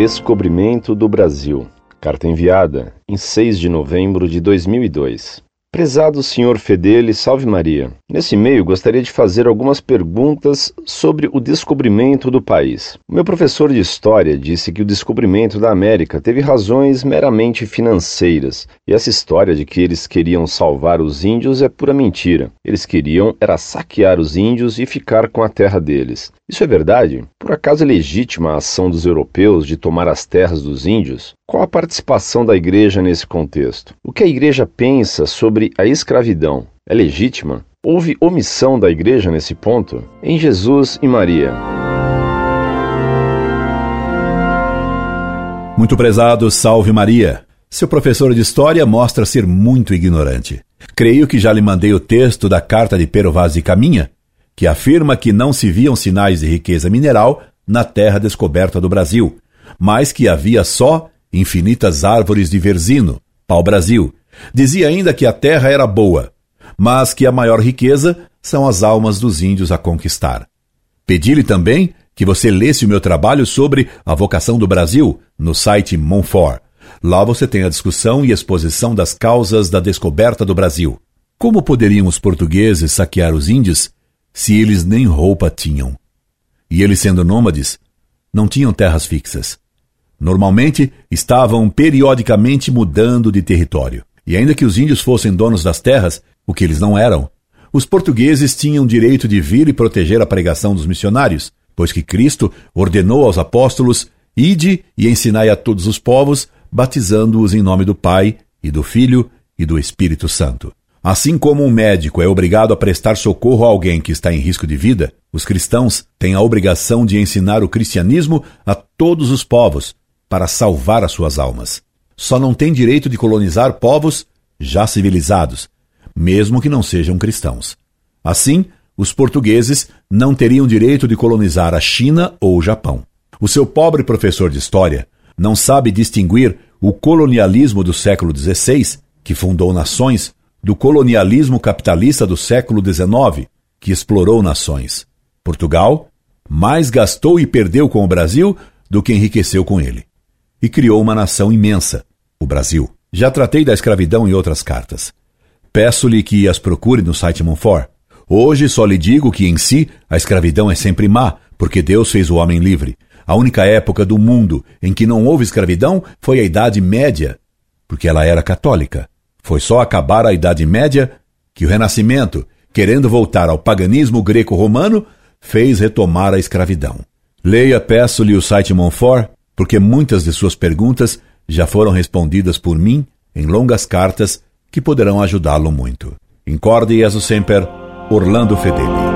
Descobrimento do Brasil. Carta enviada em 6 de novembro de 2002. Prezado Sr. Fedele, salve Maria. Nesse e-mail gostaria de fazer algumas perguntas sobre o descobrimento do país. O meu professor de história disse que o descobrimento da América teve razões meramente financeiras, e essa história de que eles queriam salvar os índios é pura mentira. Eles queriam era saquear os índios e ficar com a terra deles. Isso é verdade? Por acaso é legítima a ação dos europeus de tomar as terras dos índios? Qual a participação da igreja nesse contexto? O que a igreja pensa sobre a escravidão? É legítima? Houve omissão da igreja nesse ponto? Em Jesus e Maria. Muito prezado, salve Maria. Seu professor de história mostra ser muito ignorante. Creio que já lhe mandei o texto da carta de Pero Vaz de Caminha, que afirma que não se viam sinais de riqueza mineral na terra descoberta do Brasil, mas que havia só infinitas árvores de verzino, pau-brasil. Dizia ainda que a terra era boa, mas que a maior riqueza são as almas dos índios a conquistar. Pedi-lhe também que você lesse o meu trabalho sobre a vocação do Brasil no site Monfort. Lá você tem a discussão e exposição das causas da descoberta do Brasil. Como poderiam os portugueses saquear os índios se eles nem roupa tinham? E eles, sendo nômades, não tinham terras fixas. Normalmente, estavam periodicamente mudando de território. E ainda que os índios fossem donos das terras, o que eles não eram, os portugueses tinham direito de vir e proteger a pregação dos missionários, pois que Cristo ordenou aos apóstolos: Ide e ensinai a todos os povos, batizando-os em nome do Pai, e do Filho e do Espírito Santo. Assim como um médico é obrigado a prestar socorro a alguém que está em risco de vida, os cristãos têm a obrigação de ensinar o cristianismo a todos os povos, para salvar as suas almas. Só não tem direito de colonizar povos já civilizados, mesmo que não sejam cristãos. Assim, os portugueses não teriam direito de colonizar a China ou o Japão. O seu pobre professor de história não sabe distinguir o colonialismo do século XVI, que fundou nações, do colonialismo capitalista do século XIX, que explorou nações. Portugal mais gastou e perdeu com o Brasil do que enriqueceu com ele e criou uma nação imensa, o Brasil. Já tratei da escravidão em outras cartas. Peço-lhe que as procure no site Monfort. Hoje só lhe digo que em si a escravidão é sempre má, porque Deus fez o homem livre. A única época do mundo em que não houve escravidão foi a Idade Média, porque ela era católica. Foi só acabar a Idade Média que o Renascimento, querendo voltar ao paganismo greco-romano, fez retomar a escravidão. Leia, peço-lhe, o site Monfort porque muitas de suas perguntas já foram respondidas por mim em longas cartas que poderão ajudá-lo muito. Incorde Jesus Semper, Orlando Fedeli.